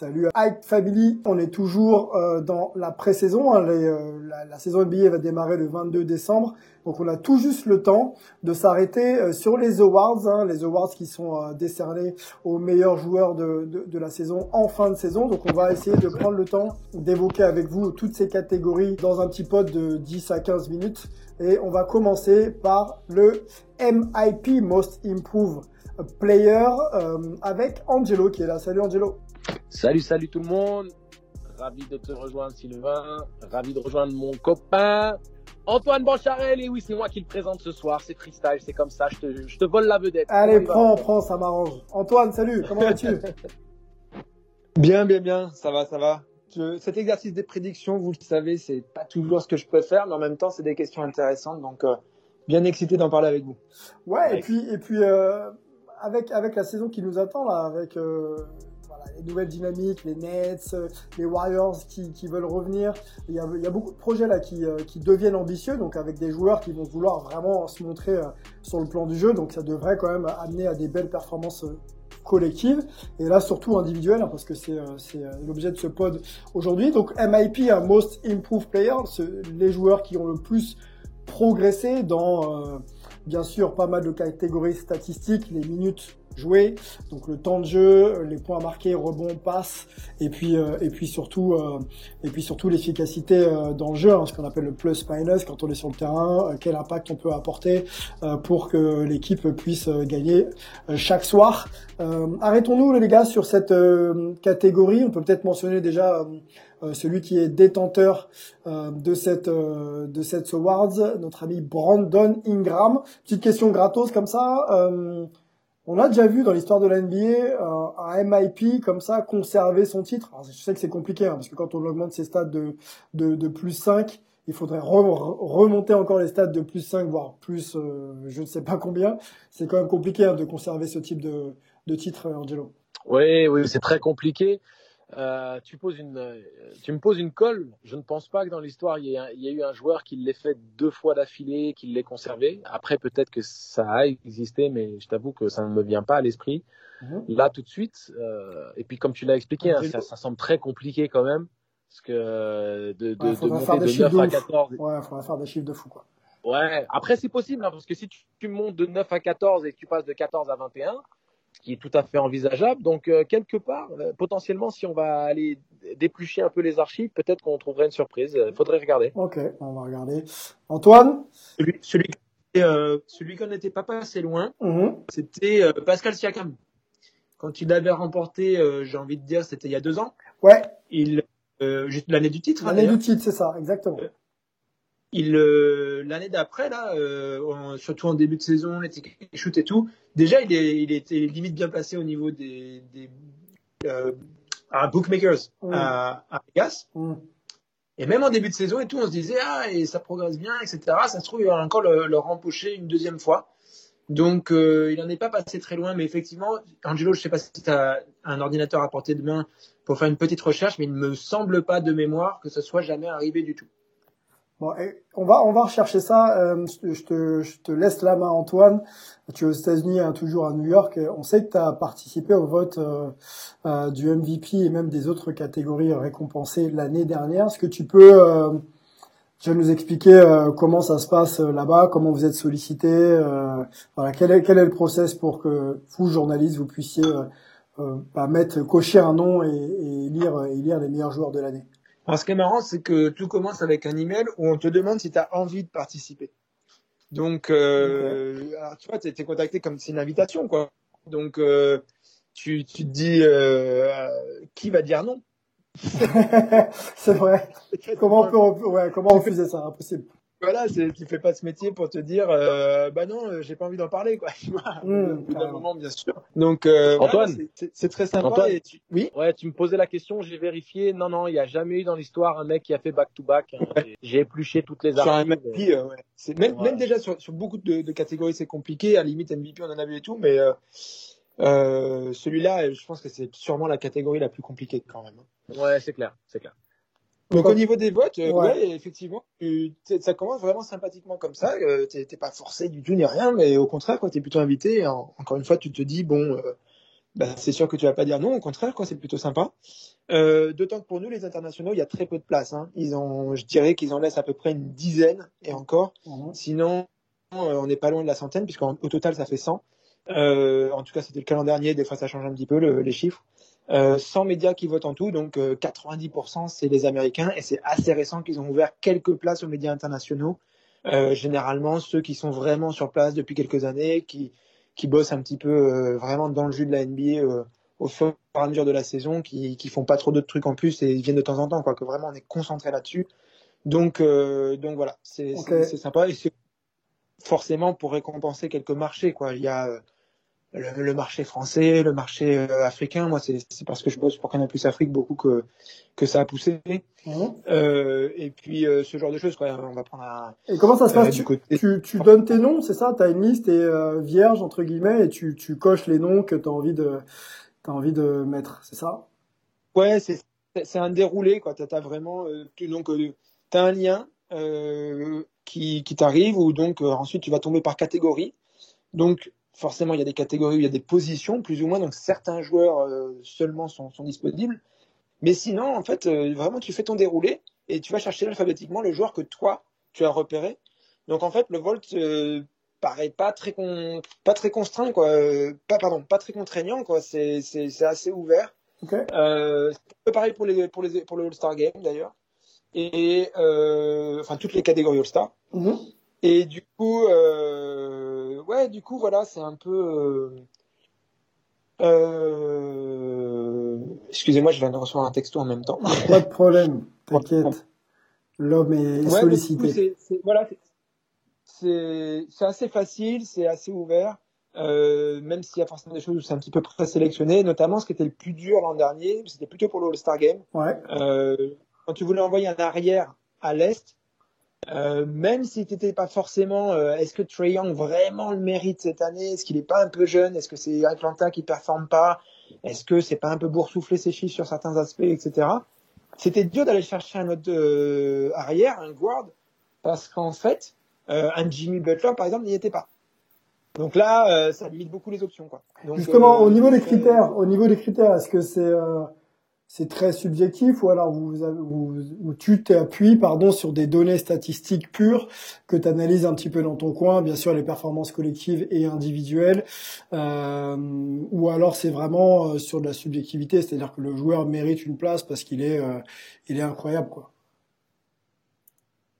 Salut Hype Family, on est toujours euh, dans la pré-saison. hein. Euh, la, saison NBA va démarrer le 22 décembre, donc on a tout juste le temps de s'arrêter euh, sur les awards, hein, les awards qui sont décernés aux meilleurs joueurs de, de, de la saison en fin de saison. Donc on va essayer de prendre le temps d'évoquer avec vous toutes ces catégories dans un petit pod de 10 à 15 minutes. Et on va commencer par le MIP, Most Improved Player, avec Angelo qui est là. Salut Angelo. Salut, salut tout le monde. Ravi de te rejoindre, Sylvain. Ravi de rejoindre mon copain Antoine Bancharel. Et oui, c'est moi qui le présente ce soir. C'est freestyle, c'est comme ça. Je te, je te vole la vedette. Allez, prends, prends, ça m'arrange. Antoine, salut, comment vas-tu? Bien, bien, bien, ça va, ça va. Je- cet exercice des prédictions, vous le savez, c'est pas toujours ce que je préfère, mais en même temps, c'est des questions intéressantes, donc euh, bien excité d'en parler avec vous. Ouais, et puis, et puis euh, avec, avec la saison qui nous attend, là, avec euh, nouvelles dynamiques, les Nets, euh, les Warriors qui, veulent revenir, il y, a, beaucoup de projets là qui, euh, qui deviennent ambitieux, donc avec des joueurs qui vont vouloir vraiment se montrer euh, sur le plan du jeu, donc ça devrait quand même amener à des belles performances collectives, et là surtout individuelles, hein, parce que c'est l'objet de ce pod aujourd'hui. Donc MIP, un Most Improved Player, les joueurs qui ont le plus progressé dans... bien sûr pas mal de catégories statistiques, les minutes jouées, donc le temps de jeu, les points marqués, rebonds, passes, et puis euh, et puis surtout euh, et puis surtout l'efficacité euh, dans le jeu, hein, ce qu'on appelle le plus minus quand on est sur le terrain, euh, quel impact on peut apporter euh, pour que l'équipe puisse euh, gagner chaque soir. Arrêtons-nous les gars sur cette catégorie. On peut peut-être mentionner déjà celui qui est détenteur de cette de cette awards, notre ami Brandon Ingram. Petite question gratos comme ça. On a déjà vu dans l'histoire de la NBA euh, un MIP comme ça conserver son titre. Je sais que c'est compliqué hein, parce que quand on augmente ses stats de, plus 5, il faudrait re- remonter encore les stats de plus 5, voire plus euh, je ne sais pas combien. C'est quand même compliqué hein, de conserver ce type de, de titre, Angelo. Oui, oui, c'est très compliqué. Euh, tu, poses une, euh, tu me poses une colle. Je ne pense pas que dans l'histoire, il, y il ait eu un joueur qui l'ait fait deux fois d'affilée, qui l'ait conservé. Après, peut-être que ça a existé, mais je t'avoue que ça ne me vient pas à l'esprit. Mhm. Là, tout de suite. euh, et puis, comme tu l'as expliqué, hein, ça, ça semble très compliqué quand même. Parce que de, de, Ouais, de faudrait faire monter des de chiffres 9 à de ouf. 14. Ouais, il faudrait faire des chiffres de fou quoi. Ouais, après c'est possible, hein, parce que si tu, tu montes de 9 à 14 et que tu passes de 14 à 21, ce qui est tout à fait envisageable, donc euh, quelque part, euh, potentiellement, si on va aller déplucher un peu les archives, peut-être qu'on trouverait une surprise. Il faudrait regarder. Ok, on va regarder. Antoine Celui, celui, euh, celui qu'on n'était pas passé loin, Mhm. c'était euh, Pascal Siakam. Quand il avait remporté, euh, j'ai envie de dire, c'était il y a deux ans, Ouais, il, euh, juste l'année du titre, hein, l'année du titre, c'est ça, exactement. Il euh, l'année d'après là euh, surtout en début de saison les tickets shoot et tout déjà il est il était limite bien placé au niveau des des euh, à bookmakers Mm. à, à Vegas Mm. et même en début de saison et tout on se disait ah et ça progresse bien etc ça se trouve il va encore le, le rempocher une deuxième fois donc euh, il en est pas passé très loin mais effectivement Angelo je sais pas si tu as un ordinateur à portée de main pour faire une petite recherche mais il ne me semble pas de mémoire que ce soit jamais arrivé du tout Bon, on va on va rechercher ça. Euh, je, te, je te laisse la main, Antoine. Tu es aux États-Unis, hein, toujours à New York. On sait que tu as participé au vote euh, euh, du MVP et même des autres catégories récompensées l'année dernière. Est-ce que tu peux euh, tu vas nous expliquer euh, comment ça se passe euh, là-bas, comment vous êtes sollicité, euh, voilà, quel est quel est le process pour que vous journalistes vous puissiez euh, euh, bah, mettre cocher un nom et lire et lire les meilleurs joueurs de l'année? Alors, ce qui est marrant, c'est que tout commence avec un email où on te demande si tu as envie de participer. Donc, euh, alors, tu vois, tu es contacté comme c'est une invitation, quoi. Donc, euh, tu, tu te dis, euh, qui va dire non? C'est vrai. comment on peut, ouais, comment refuser ça? Impossible voilà, tu fais pas ce métier pour te dire, euh, bah non, euh, j'ai pas envie d'en parler, quoi. Tu vois, mmh, un moment, bien sûr. Donc, euh, Antoine, c'est très sympa. Antoine, et tu... Oui? Ouais, tu me posais la question, j'ai vérifié. Non, non, il y a jamais eu dans l'histoire un mec qui a fait back to back. Hein. J'ai épluché toutes les armes. Sur un MVP, euh, ouais. Même, ouais. même, déjà sur, sur beaucoup de, de catégories, c'est compliqué. À la limite, MVP, on en a vu et tout, mais euh, celui-là, je pense que c'est sûrement la catégorie la plus compliquée quand même. Hein. Ouais, c'est clair, c'est clair. Donc au niveau des votes, euh, ouais. ouais effectivement, tu, ça commence vraiment sympathiquement comme ça. Euh, t'es pas forcé du tout ni rien, mais au contraire, quoi, t'es plutôt invité. En, encore une fois, tu te dis bon, euh, bah, c'est sûr que tu vas pas dire non. Au contraire, quoi, c'est plutôt sympa. Euh, D'autant que pour nous, les internationaux, il y a très peu de place. Hein. Ils ont, je dirais qu'ils en laissent à peu près une dizaine et encore. Mmh. Sinon, on n'est pas loin de la centaine, puisqu'au total, ça fait 100. en tout cas, c'était le dernier. Des fois, ça change un petit peu le, les chiffres. Euh, 100 médias qui votent en tout, donc 90% euh, c'est les Américains et c'est assez récent qu'ils ont ouvert quelques places aux médias internationaux. Euh, généralement ceux qui sont vraiment sur place depuis quelques années, qui, qui bossent un petit peu euh, vraiment dans le jus de la NBA euh, au fur et à mesure de la saison, qui, qui font pas trop d'autres trucs en plus et ils viennent de temps en temps, quoi, que vraiment on est concentré là-dessus. Donc, donc voilà, c'est okay. sympa et c'est forcément pour récompenser quelques marchés, quoi. Il y a le, le, marché français, le marché euh, africain. Moi, c'est parce que je bosse pour Canal Plus Afrique beaucoup que que ça a poussé. Mmh. Euh, et puis euh, ce genre de choses, quoi. On va prendre un. Et comment ça se passe tu, tu, tu, donnes tes noms, c'est ça? Tu as une liste et euh, vierge entre guillemets et tu, tu coches les noms que tu as envie de as envie de mettre, c'est ça? Ouais, c'est c'est un déroulé, quoi. Tu as, vraiment tu, donc tu as un lien qui qui t'arrive ou donc ensuite tu vas tomber par catégorie. Donc forcément, il y a des catégories, il y a des positions, plus ou moins, donc certains joueurs euh, seulement sont, sont, disponibles. Mais sinon, en fait, euh, vraiment, tu fais ton déroulé et tu vas chercher alphabétiquement le joueur que toi, tu as repéré. Donc, en fait, le Volt euh, paraît pas très, con... pas très contraint, quoi. pas, pardon, pas très contraignant, quoi. C'est, assez ouvert. Okay. Euh, c'est un peu pareil pour, les, pour, les, pour le All-Star Game, d'ailleurs. Et, enfin, toutes les catégories All-Star. Mm-hmm. Et du coup, euh, ouais, du coup, voilà, c'est un peu. Euh, euh, excusez-moi, je viens de recevoir un texto en même temps. Pas de problème, t'inquiète. L'homme est ouais, sollicité. C'est, voilà, c'est, c'est assez facile, c'est assez ouvert. Euh, même s'il y a forcément des choses où c'est un petit peu présélectionné, notamment ce qui était le plus dur l'an dernier, c'était plutôt pour le All-Star Game. Ouais. Euh, quand tu voulais envoyer un arrière à l'Est, euh, même si tu n'étais pas forcément, euh, est-ce que Trey Young vraiment le mérite cette année? Est-ce qu'il n'est pas un peu jeune? Est-ce que c'est Atlanta qui performe pas? Est-ce que c'est pas un peu boursouflé ses chiffres sur certains aspects, etc. C'était dur d'aller chercher un autre euh, arrière, un guard, parce qu'en fait, euh, un Jimmy Butler, par exemple, n'y était pas. Donc là, ça limite beaucoup les options, quoi. Donc, Justement, au niveau des critères, au niveau des critères, est-ce que c'est c'est très subjectif ou alors vous, vous, tu t'appuies pardon sur des données statistiques pures que tu analyses un petit peu dans ton coin, bien sûr les performances collectives et individuelles, euh, ou alors c'est vraiment euh, sur de la subjectivité, c'est-à-dire que le joueur mérite une place parce qu'il est euh, il est incroyable quoi.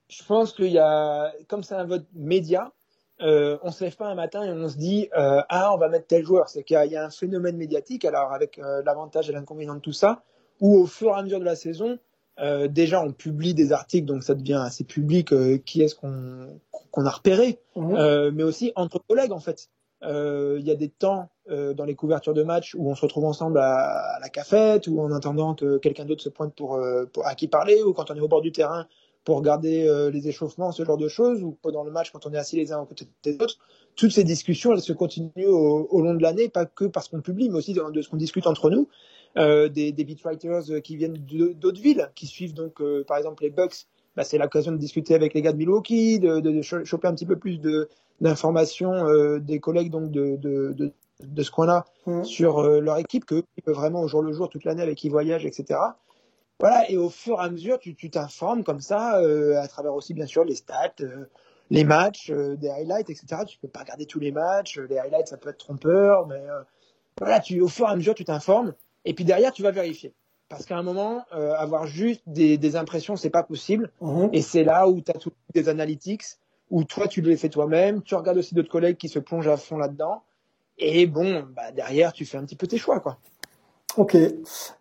Je pense qu'il y a comme c'est un vote média, euh, on se lève pas un matin et on se dit euh, ah on va mettre tel joueur. C'est qu'il y, y, a un phénomène médiatique. Alors avec euh, l'avantage et l'inconvénient de tout ça, où au fur et à mesure de la saison, euh, déjà on publie des articles, donc ça devient assez public euh, qui est-ce qu'on a repéré, mmh. euh, mais aussi entre collègues en fait. Il y a des temps dans les couvertures de match où on se retrouve ensemble à, à la cafette ou en attendant que quelqu'un d'autre se pointe pour, pour, à qui parler ou quand on est au bord du terrain pour regarder les échauffements, ce genre de choses, ou pendant le match quand on est assis les uns à côté des autres. Toutes ces discussions, elles se continuent au, au long de l'année, pas que parce qu'on publie, mais aussi de, de ce qu'on discute entre nous euh, des, des beatwriters euh, qui viennent d'autres villes, qui suivent donc euh, par exemple les Bucks. Bah, c'est l'occasion de discuter avec les gars de Milwaukee, de, de, de choper un petit peu plus d'informations euh, des collègues donc de, ce coin-là mmh. sur euh, leur équipe que peuvent vraiment au jour le jour toute l'année avec qui ils voyagent, etc. Voilà, et au fur et à mesure, tu t'informes comme ça, euh, à travers aussi bien sûr les stats, euh, les matchs, euh, des highlights, etc. Tu peux pas regarder tous les matchs, les highlights ça peut être trompeur, mais voilà, tu au fur et à mesure tu t'informes. Et puis derrière, tu vas vérifier. Parce qu'à un moment, euh, avoir juste des, des impressions, c'est pas possible. Mmh. Et c'est là où tu as tout des analytics, où toi tu le fais toi-même, tu regardes aussi d'autres collègues qui se plongent à fond là-dedans, et bon, bah, derrière tu fais un petit peu tes choix, quoi. Ok,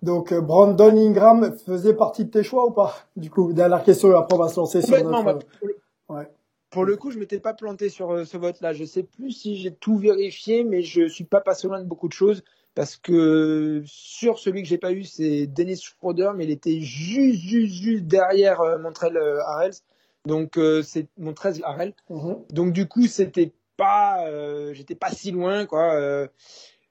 donc euh, Brandon Ingram faisait partie de tes choix ou pas? Du coup, dernière question, après on va se lancer sur notre... Bah, pour, le... Ouais. pour le coup, je m'étais pas planté sur euh, ce vote-là. Je sais plus si j'ai tout vérifié, mais je suis pas passé loin de beaucoup de choses parce que sur celui que j'ai pas eu, c'est Dennis Schroeder, mais il était juste, juste, juste derrière euh, Montrell euh, Harrell. Donc c'est Montrell Harrell. Mm-hmm. Donc du coup, c'était pas, j'étais pas si loin, quoi.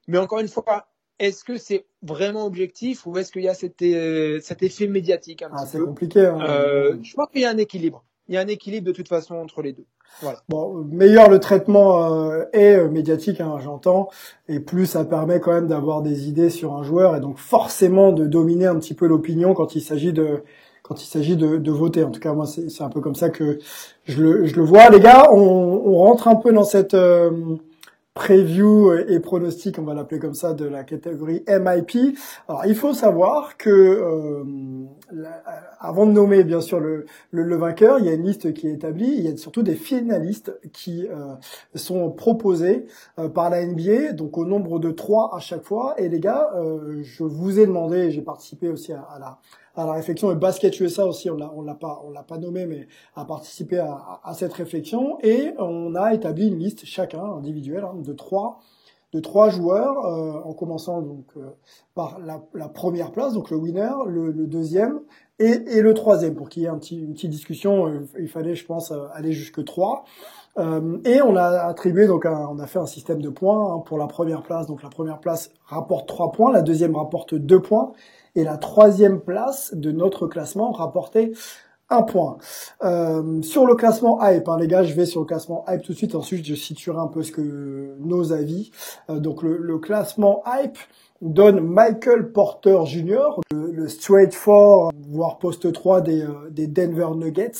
mais encore une fois, est-ce que c'est vraiment objectif ou est-ce qu'il y a cet, euh, cet effet médiatique un ah, C'est compliqué. Hein. Euh, je pense qu'il y a un équilibre. Il y a un équilibre de toute façon entre les deux. Voilà. Bon, meilleur le traitement euh, est euh, médiatique, hein, j'entends, et plus ça permet quand même d'avoir des idées sur un joueur et donc forcément de dominer un petit peu l'opinion quand il s'agit de quand il s'agit de, de, voter. En tout cas, moi, c'est un peu comme ça que je le, je le vois. Les gars, on, on rentre un peu dans cette preview et pronostic, on va l'appeler comme ça, de la catégorie MIP. Alors, il faut savoir que euh, avant de nommer bien sûr le, le, vainqueur, il y a une liste qui est établie. Il y a surtout des finalistes qui euh, sont proposés euh, par la NBA, donc au nombre de trois à chaque fois. Et les gars, je vous ai demandé, j'ai participé aussi à la à la réflexion et Basket USA aussi, on l'a, on l'a pas, on l'a pas nommé, mais a participé à, à, cette réflexion et on a établi une liste chacun individuelle hein, de trois de trois joueurs, euh, en commençant donc euh, par la, première place, donc le winner, le, deuxième et, le troisième, pour qu'il y ait une petite discussion. Euh, il fallait, je pense, aller jusque trois. et on a attribué donc on a fait un système de points hein, pour la première place. Donc la première place rapporte trois points, la deuxième rapporte deux points et la troisième place de notre classement rapportait un point. Euh, sur le classement hype, hein, les gars, je vais sur le classement hype tout de suite. Ensuite, je situerai un peu ce que nos avis. Euh, donc le, le, classement hype, donne Michael Porter Jr., le, straight 4, voire poste 3 des, euh, des Denver Nuggets,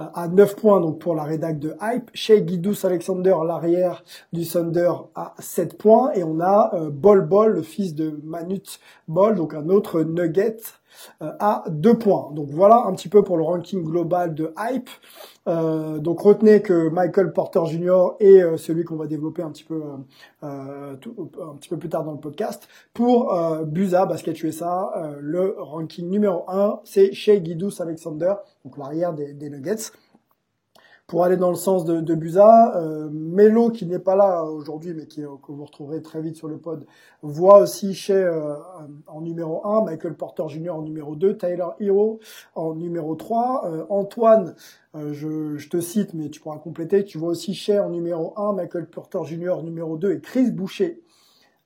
euh, à 9 points donc pour la rédac de Hype. Shea Gidous Alexander, l'arrière du Thunder, à 7 points. Et on a euh, Bol Bol, le fils de Manute Bol, donc un autre Nugget, à 2 points. Donc voilà un petit peu pour le ranking global de Hype. Euh, donc retenez que Michael Porter Jr. est euh, celui qu'on va développer un petit peu euh, un petit peu plus tard dans le podcast. Pour Busa Basket USA, le ranking numéro 1, c'est Shea Gidous Alexander, donc l'arrière des Nuggets pour aller dans le sens de, de Busa. Euh, Melo, qui n'est pas là aujourd'hui, mais qui, que vous retrouverez très vite sur le pod, voit aussi chez euh, en numéro 1, Michael Porter Jr. en numéro 2, Tyler Hero en numéro 3, euh, Antoine, euh, je, je, te cite, mais tu pourras compléter, tu vois aussi chez en numéro 1, Michael Porter Jr. numéro 2 et Chris Boucher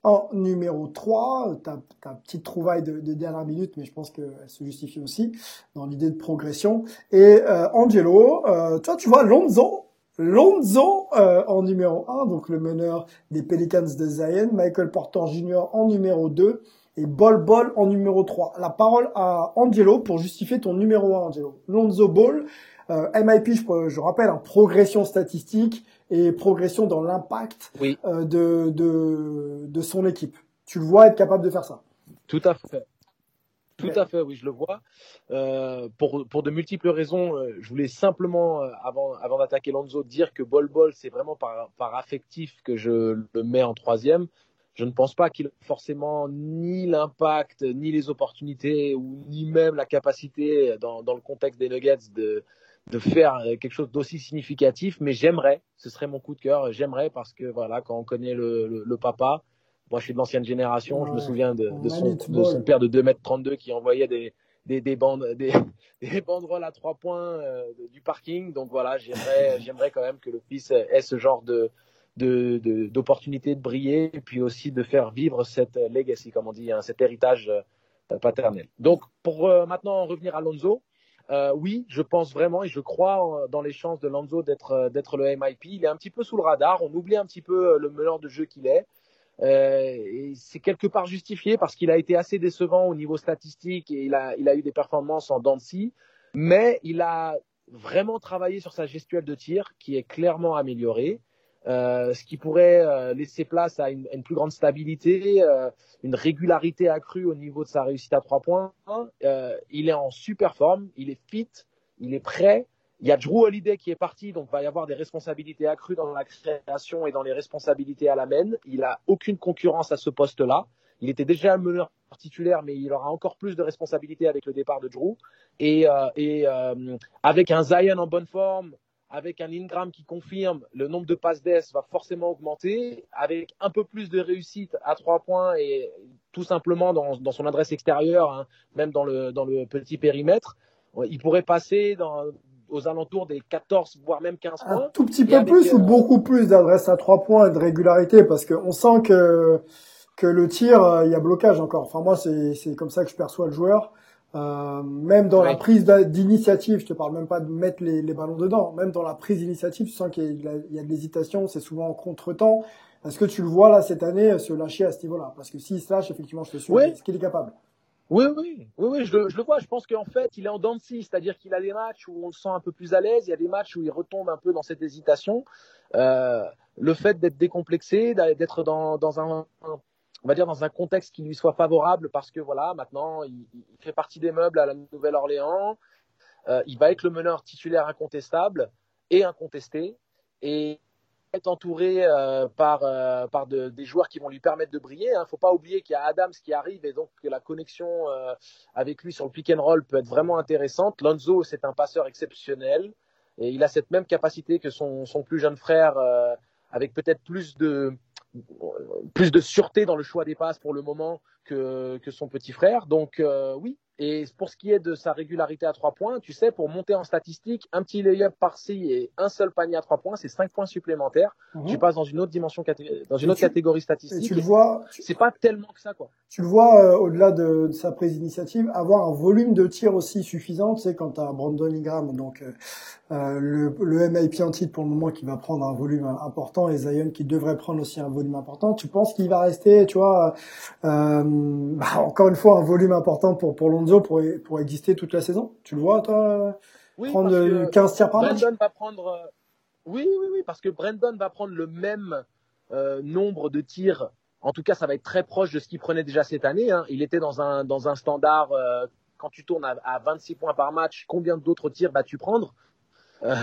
en numéro 3, ta, ta petite trouvaille de, de, dernière minute, mais je pense qu'elle se justifie aussi dans l'idée de progression. Et euh, Angelo, euh, toi tu vois Lonzo, Lonzo euh, en numéro 1, donc le meneur des Pelicans de Zion, Michael Porter Jr. en numéro 2 et Bol Bol en numéro 3. La parole à Angelo pour justifier ton numéro 1, Angelo. Lonzo Ball, euh, MIP, je, je rappelle, en progression statistique, et progression dans l'impact euh, de, de, de son équipe. Tu le vois être capable de faire ça Tout à fait. Tout à fait, oui, je le vois. Euh, pour, pour de multiples raisons, euh, je voulais simplement, euh, avant, avant d'attaquer Lonzo, dire que Bol Bol, c'est vraiment par, par affectif que je le mets en troisième. Je ne pense pas qu'il ait forcément ni l'impact, ni les opportunités, ou ni même la capacité, dans, dans le contexte des Nuggets, de, de faire euh, quelque chose d'aussi significatif, mais j'aimerais, ce serait mon coup de cœur, j'aimerais parce que voilà, quand on connaît le, le, papa, moi je suis de l'ancienne génération, je me souviens de, de, son, de son père de 2m32 qui envoyait des, des, des, bandes, des, des banderoles à trois points euh, du parking, donc voilà, j'aimerais, j'aimerais quand même que le fils ait ce genre de d'opportunité de, de, briller et puis aussi de faire vivre cette legacy, comme on dit, hein, cet héritage euh, paternel. Donc pour maintenant revenir à Lonzo, euh, oui, je pense vraiment et je crois dans les chances de Lanzo d'être euh, le MIP. Il est un petit peu sous le radar. On oublie un petit peu euh, le meneur de jeu qu'il est. Euh, et c'est quelque part justifié parce qu'il a été assez décevant au niveau statistique et il a, il a eu des performances en Dancy, mais il a vraiment travaillé sur sa gestuelle de tir qui est clairement améliorée. Euh, ce qui pourrait euh, laisser place à une, une plus grande stabilité, euh, une régularité accrue au niveau de sa réussite à trois points. il est en super forme, il est fit, il est prêt il y a Drew Holiday qui est parti, donc va y avoir des responsabilités accrues dans la création et dans les responsabilités à la main. Il a aucune concurrence à ce poste-là. Il était déjà le meneur titulaire, mais il aura encore plus de responsabilités avec le départ de Drew. Et, euh, et euh, avec un Zion en bonne forme, avec un Ingram qui confirme, le nombre de passes d'ess va forcément augmenter. Avec un peu plus de réussite à trois points et tout simplement dans, dans son adresse extérieure, hein, même dans le, dans le petit périmètre, il pourrait passer dans, aux alentours des 14, voire même 15 points. Un tout petit peu plus ou euh, beaucoup plus d'adresse à trois points et de régularité parce qu'on sent que, que le tir, euh, il y a blocage encore. Enfin, moi, c'est comme ça que je perçois le joueur. Euh, même dans la prise d'initiative, je te parle même pas de mettre les, les ballons dedans, même dans la prise d'initiative, tu sens qu'il y, a de l'hésitation, c'est souvent en contre-temps. Est-ce que tu le vois là cette année se lâcher à ce niveau-là? Parce que s'il se lâche, effectivement, je te suis, est-ce qu'il est capable? Oui, oui, oui, oui je, le, je le vois. Je pense qu'en fait, il est en dents c'est-à-dire qu'il a des matchs où on le sent un peu plus à l'aise, il y a des matchs où il retombe un peu dans cette hésitation. Euh, le fait d'être décomplexé, d'être dans, dans un, on va dire dans un contexte qui lui soit favorable, parce que voilà, maintenant, il, fait partie des meubles à la Nouvelle-Orléans. Euh, il va être le meneur titulaire incontestable et incontesté. Et être entouré euh, par, euh, par de, des joueurs qui vont lui permettre de briller. Il hein. ne faut pas oublier qu'il y a Adams qui arrive et donc que la connexion avec lui sur le pick and roll peut être vraiment intéressante. Lonzo, c'est un passeur exceptionnel et il a cette même capacité que son, son plus jeune frère avec peut-être plus de, plus de sûreté dans le choix des passes pour le moment que, que son petit frère. Donc oui, et pour ce qui est de sa régularité à trois points, tu sais, pour monter en statistique, un petit layup par-ci et un seul panier à trois points, c'est cinq points supplémentaires. Mhm. Tu passes dans une autre dimension, dans une autre catégorie statistique. tu le vois. C'est pas tellement que ça, quoi. Tu le vois, euh, au-delà de, sa prise d'initiative, avoir un volume de tir aussi suffisant, tu sais, quand tu as Brandon Ingram, donc euh, euh, le, le MIP en titre pour le moment qui va prendre un volume important et Zion qui devrait prendre aussi un volume important. Tu penses qu'il va rester, tu vois, euh, bah, encore une fois, un volume important pour, pour Lonzo pour, pour exister toute la saison Tu le vois, toi, oui, prendre 15 tirs par match? Va prendre... Euh, oui, oui, oui, parce que Brandon va prendre le même euh, nombre de tirs. En tout cas, ça va être très proche de ce qu'il prenait déjà cette année. Hein. Il était dans un, dans un standard, euh, quand tu tournes à, à 26 points par match, combien d'autres tirs vas-tu prendre? Euh,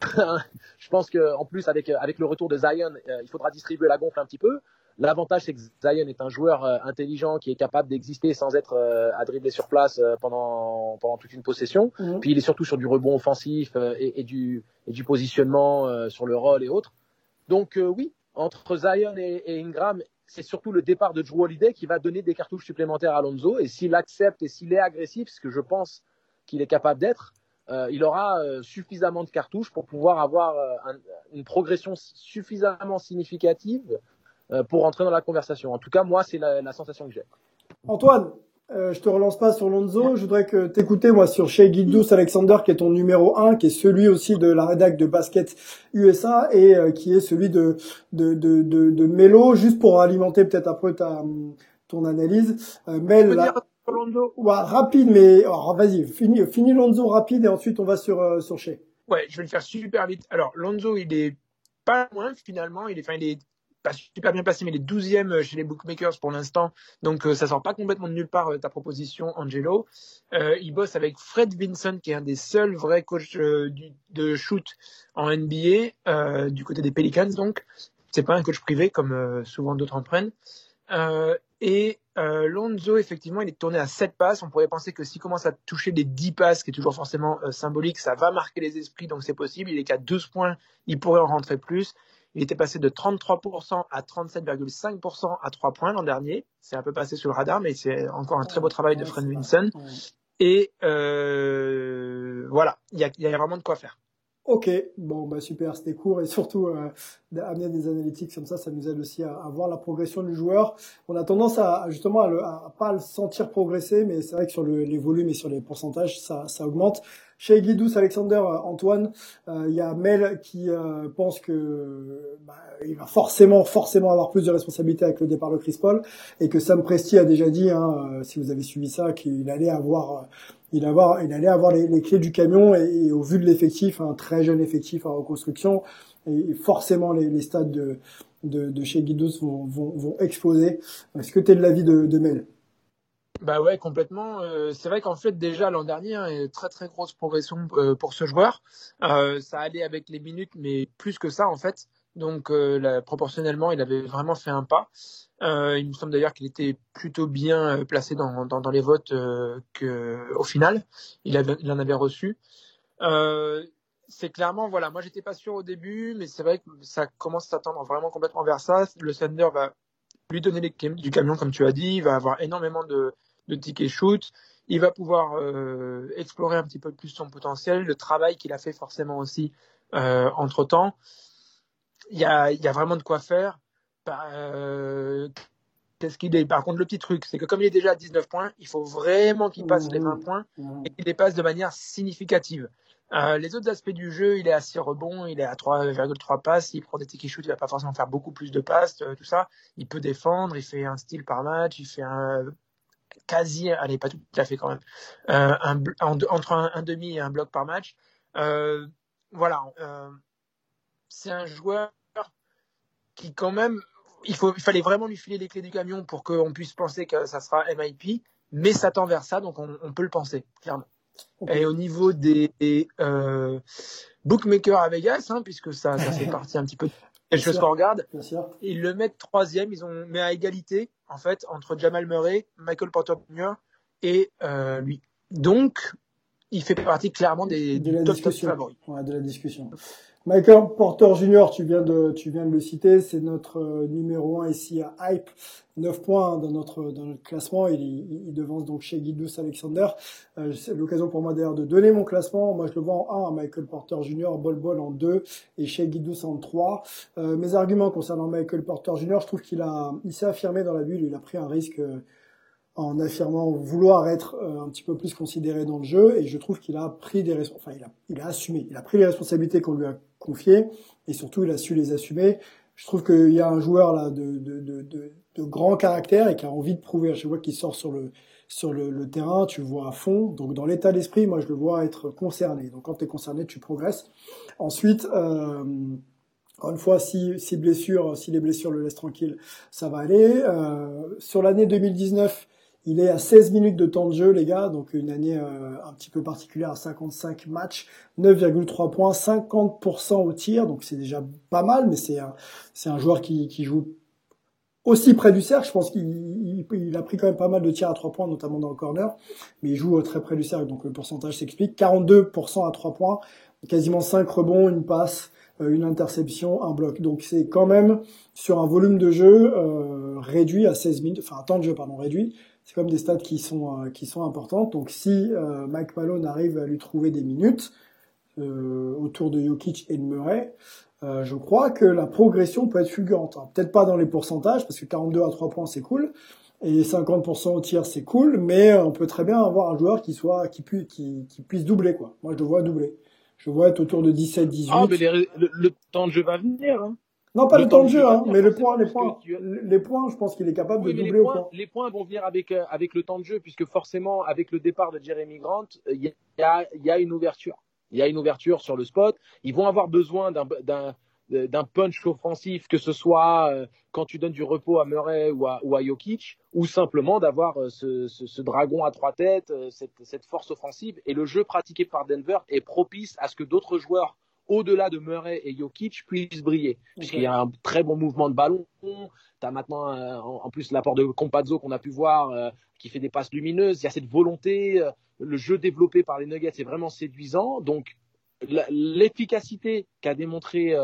je pense que en plus avec avec le retour de Zion, il faudra distribuer la gonfle un petit peu. L'avantage c'est que Zion est un joueur euh, intelligent qui est capable d'exister sans être à dribbler sur place pendant pendant toute une possession. Mhm. Puis il est surtout sur du rebond offensif et, et, du et du positionnement sur le rôle et autres. Donc oui, entre Zion et, et Ingram, c'est surtout le départ de Drew Holiday qui va donner des cartouches supplémentaires à Alonso. Et s'il accepte et s'il est agressif, ce que je pense qu'il est capable d'être, euh, il aura euh, suffisamment de cartouches pour pouvoir avoir euh, une progression suffisamment significative pour entrer dans la conversation. En tout cas, moi, c'est la, sensation que j'ai. Antoine, je te relance pas sur Lonzo. Je voudrais que t'écoutes moi sur Shea Gildous Alexander, qui est ton numéro 1, qui est celui aussi de la rédac de Basket USA et qui est celui de, de, de, de, de Melo, juste pour alimenter peut-être après ta, ton analyse. Mel, Lonzo rapide, mais vas-y, fini, fini Lonzo rapide et ensuite on va sur, euh, sur Shea. Ouais, je vais le faire super vite. Alors, Lonzo, il est pas loin finalement. Il est, enfin, il est pas super bien passé, mais il est 12e chez les bookmakers pour l'instant. Donc, euh, ça sort pas complètement de nulle part euh, ta proposition, Angelo. il bosse avec Fred Vincent, qui est un des seuls vrais coachs de shoot en NBA, du côté des Pelicans. Donc, c'est pas un coach privé comme souvent d'autres en prennent. et euh, Lonzo, effectivement, il est tourné à 7 passes. On pourrait penser que s'il commence à toucher les 10 passes, qui est toujours forcément euh, symbolique, ça va marquer les esprits, donc c'est possible. Il est qu'à 12 points, il pourrait en rentrer plus. Il était passé de 33% à 37,5% à 3 points l'an dernier. C'est un peu passé sous le radar, mais c'est encore un très beau travail de Fred Vinson. Et euh, voilà, il y a vraiment de quoi faire. Ok, bon bah super, c'était court et surtout euh, d'amener des analytiques comme ça, ça nous aide aussi à, voir la progression du joueur. On a tendance à justement à, le, à pas le sentir progresser, mais c'est vrai que sur le, les volumes et sur les pourcentages, ça, ça augmente. Chez Guidous, Alexander, euh, Antoine, euh, il y a Mel qui euh, pense que bah, il va forcément, forcément avoir plus de responsabilités avec le départ de Chris Paul et que Sam Presti a déjà dit, hein, si vous avez suivi ça, qu'il allait avoir il, il allait avoir les, clés du camion et, au vu de l'effectif, un très jeune effectif en reconstruction, et, forcément les, les stades de, de, de chez Guidos vont, vont, vont exploser. Est-ce que tu es de l'avis de, de Mel? Bah ouais, complètement. Euh, c'est vrai qu'en fait, déjà l'an dernier, hein, très très grosse progression euh, pour ce joueur. Euh, ça allait avec les minutes, mais plus que ça en fait. Donc là, proportionnellement, il avait vraiment fait un pas. il me semble d'ailleurs qu'il était plutôt bien placé dans, les votes que au final, il, en avait reçu. c'est clairement, voilà, moi j'étais pas sûr au début, mais c'est vrai que ça commence à tendre vraiment complètement vers ça. Le Thunder va lui donner les, du camion, comme tu as dit, il va avoir énormément de, de ticket shoot. Il va pouvoir euh, explorer un petit peu plus son potentiel, le travail qu'il a fait forcément aussi euh, entre temps. Il y a, y a, vraiment de quoi faire. Bah, euh, qu'est-ce qu'il est? Par contre, le petit truc, c'est que comme il est déjà à 19 points, il faut vraiment qu'il passe les 20 mmh. points mmh. et qu'il les passe de manière significative. Euh, les autres aspects du jeu, il est à 6 rebonds, il est à 3,3 passes, il prend des tickets shoot, il va pas forcément faire beaucoup plus de passes, tout ça. Il peut défendre, il fait un style par match, il fait un quasi, allez, pas tout à fait quand même, euh, un, entre un, demi et un bloc par match. Euh, voilà, euh, c'est un joueur qui quand même, il, faut, il fallait vraiment lui filer les clés du camion pour qu'on puisse penser que ça sera MIP, mais ça tend vers ça, donc on, peut le penser, clairement. Et au niveau des, bookmakers à Vegas, hein, puisque ça, ça fait partie un petit peu quelque chose qu'on regarde, ils le mettent troisième, ils ont mis à égalité en fait entre Jamal Murray, Michael Porter Jr. et euh, lui. Donc, il fait partie clairement des de la top, discussion. favoris. Ouais, de la discussion. Michael Porter Jr., tu viens de, tu viens de le citer, c'est notre euh, numéro 1 ici à Hype, 9 points dans notre, dans notre classement, il, il, devance donc chez Guidous Alexander. Euh, c'est l'occasion pour moi d'ailleurs de donner mon classement, moi je le vois en 1 Michael Porter Jr., Bol Bol en 2 et chez Guidous en 3. Euh, mes arguments concernant Michael Porter Jr., je trouve qu'il a, il s'est affirmé dans la bulle, il a pris un risque euh, en affirmant vouloir être euh, un petit peu plus considéré dans le jeu et je trouve qu'il a pris des enfin il a il a assumé il a pris les responsabilités qu'on lui a confiées et surtout il a su les assumer. Je trouve qu'il y a un joueur là de, de, de, de, grand caractère et qui a envie de prouver à chaque fois qu'il sort sur le sur le, le, terrain. Tu le vois à fond. Donc dans l'état d'esprit moi je le vois être concerné. Donc quand tu es concerné tu progresses. Ensuite euh, encore une fois, si, si blessure, si les blessures le laissent tranquille, ça va aller. Euh, sur l'année 2019, il est à 16 minutes de temps de jeu, les gars, donc une année euh, un petit peu particulière à 55 matchs, 9,3 points, 50% au tir, donc c'est déjà pas mal, mais c'est un, c'est un joueur qui, qui joue aussi près du cercle. Je pense qu'il il, a pris quand même pas mal de tirs à 3 points, notamment dans le corner, mais il joue très près du cercle, donc le pourcentage s'explique. 42% à 3 points, quasiment 5 rebonds, une passe, euh, une interception, un bloc. Donc c'est quand même sur un volume de jeu euh, réduit à 16 minutes, enfin un temps de jeu pardon réduit, c'est comme des stats qui sont euh, qui sont importantes. Donc si euh, Mike Malone arrive à lui trouver des minutes euh, autour de Jokic et de Murray, je crois que la progression peut être fulgurante. Peut-être pas dans les pourcentages parce que 42 à 3 points c'est cool et 50% au tir c'est cool, mais on peut très bien avoir un joueur qui soit qui puisse qui, qui puisse doubler quoi. Moi je le vois doubler. Je vois être autour de 17-18. Ah mais le, temps de jeu va venir. Hein. Non, pas le, temps de jeu, hein, mais les points, les points, je pense qu'il est capable de doubler les points, Les points vont venir avec euh, avec le temps de jeu, puisque forcément, avec le départ de Jeremy Grant, euh, il y a, y a une ouverture. Il y a une ouverture sur le spot. Ils vont avoir besoin d'un d'un d'un punch offensif, que ce soit euh, quand tu donnes du repos à Murray ou à, ou à Jokic, ou simplement d'avoir ce, ce, ce, dragon à trois têtes, cette, cette force offensive. Et le jeu pratiqué par Denver est propice à ce que d'autres joueurs au-delà de Murray et Jokic, puissent briller. Puisqu'il y a un très bon mouvement de ballon. Tu as maintenant, euh, en, plus, l'apport de Compazzo qu'on a pu voir, euh, qui fait des passes lumineuses. Il y a cette volonté. Euh, le jeu développé par les Nuggets est vraiment séduisant. Donc, l'efficacité qu'a démontré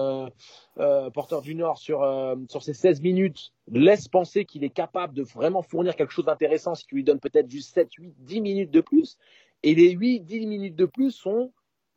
Porter Junior sur, sur ces 16 minutes laisse penser qu'il est capable de vraiment fournir quelque chose d'intéressant si tu lui donnes peut-être juste 7, 8, 10 minutes de plus. Et les 8, 10 minutes de plus sont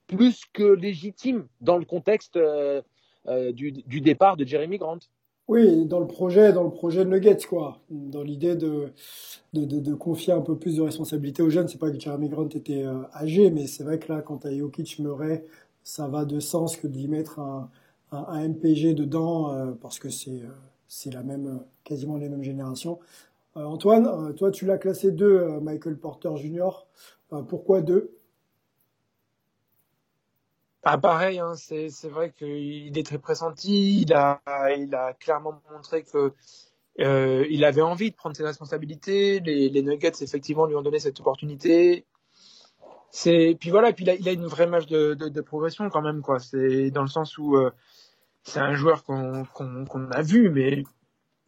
plus que légitime dans le contexte euh, euh, du, départ de Jeremy Grant. Oui, dans le projet, dans le projet de Nuggets, quoi. Dans l'idée de confier un peu plus de responsabilité aux jeunes. C'est pas que Jeremy Grant était euh, âgé, mais c'est vrai que là, quand à Jokic Murray, ça va de sens que d'y mettre un, MPG dedans, parce que c'est c'est la même, quasiment les mêmes générations. Antoine, toi, tu l'as classé 2, Michael Porter Jr. pourquoi 2 ah, pareil, hein, c'est, c'est vrai qu'il est très pressenti. Il a, il a clairement montré que Euh, il avait envie de prendre ses responsabilités. Les, Nuggets, effectivement, lui ont donné cette opportunité. C'est puis voilà, puis il a, il a une vraie marge de, de, progression quand même, quoi. C'est dans le sens où euh, c'est un joueur qu'on qu'on a vu, mais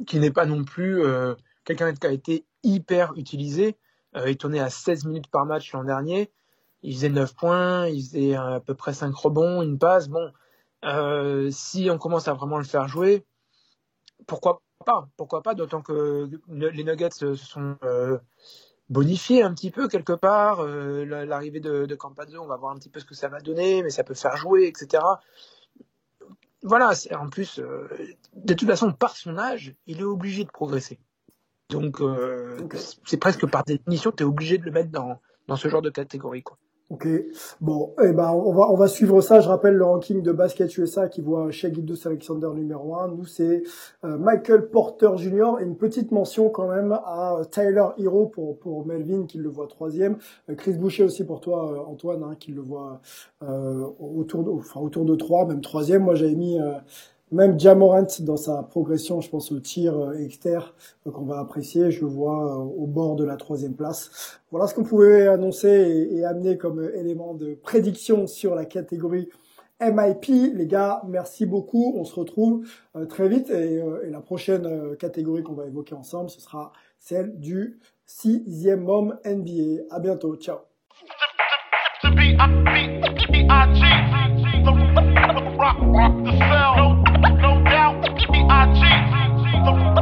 qui n'est pas non plus euh, quelqu'un qui a été hyper utilisé. Euh, il tournait à 16 minutes par match l'an dernier. Il faisait 9 points, il faisait à peu près 5 rebonds, une passe. Bon, euh, si on commence à vraiment le faire jouer, pourquoi pas? Pourquoi pas D'autant que les Nuggets se sont euh, bonifiés un petit peu quelque part. Euh, L'arrivée de, de Campazzo, on va voir un petit peu ce que ça va donner, mais ça peut faire jouer, etc. Voilà, en plus, de toute façon, par son âge, il est obligé de progresser. Donc, c'est presque par définition, tu es obligé de le mettre dans, dans ce genre de catégorie. Quoi. Ok, bon, eh ben, on va, on va suivre ça. Je rappelle le ranking de Basket USA qui voit chez Gildos Alexander numéro 1. Nous, c'est euh, Michael Porter Jr. et une petite mention quand même à Tyler Hero pour, pour Melvin qui le voit troisième. Euh, Chris Boucher aussi pour toi, euh, Antoine, hein, qui le voit autour, de, enfin, autour de trois, même troisième. Moi, j'avais mis même Jamorant dans sa progression, je pense au tir euh, externe qu'on va apprécier, je le vois euh, au bord de la troisième place. Voilà ce qu'on pouvait annoncer et, amener comme élément de prédiction sur la catégorie MIP. Les gars, merci beaucoup. On se retrouve euh, très vite et, la prochaine catégorie qu'on va évoquer ensemble, ce sera celle du sixième homme NBA. À bientôt. Ciao. motherfucker.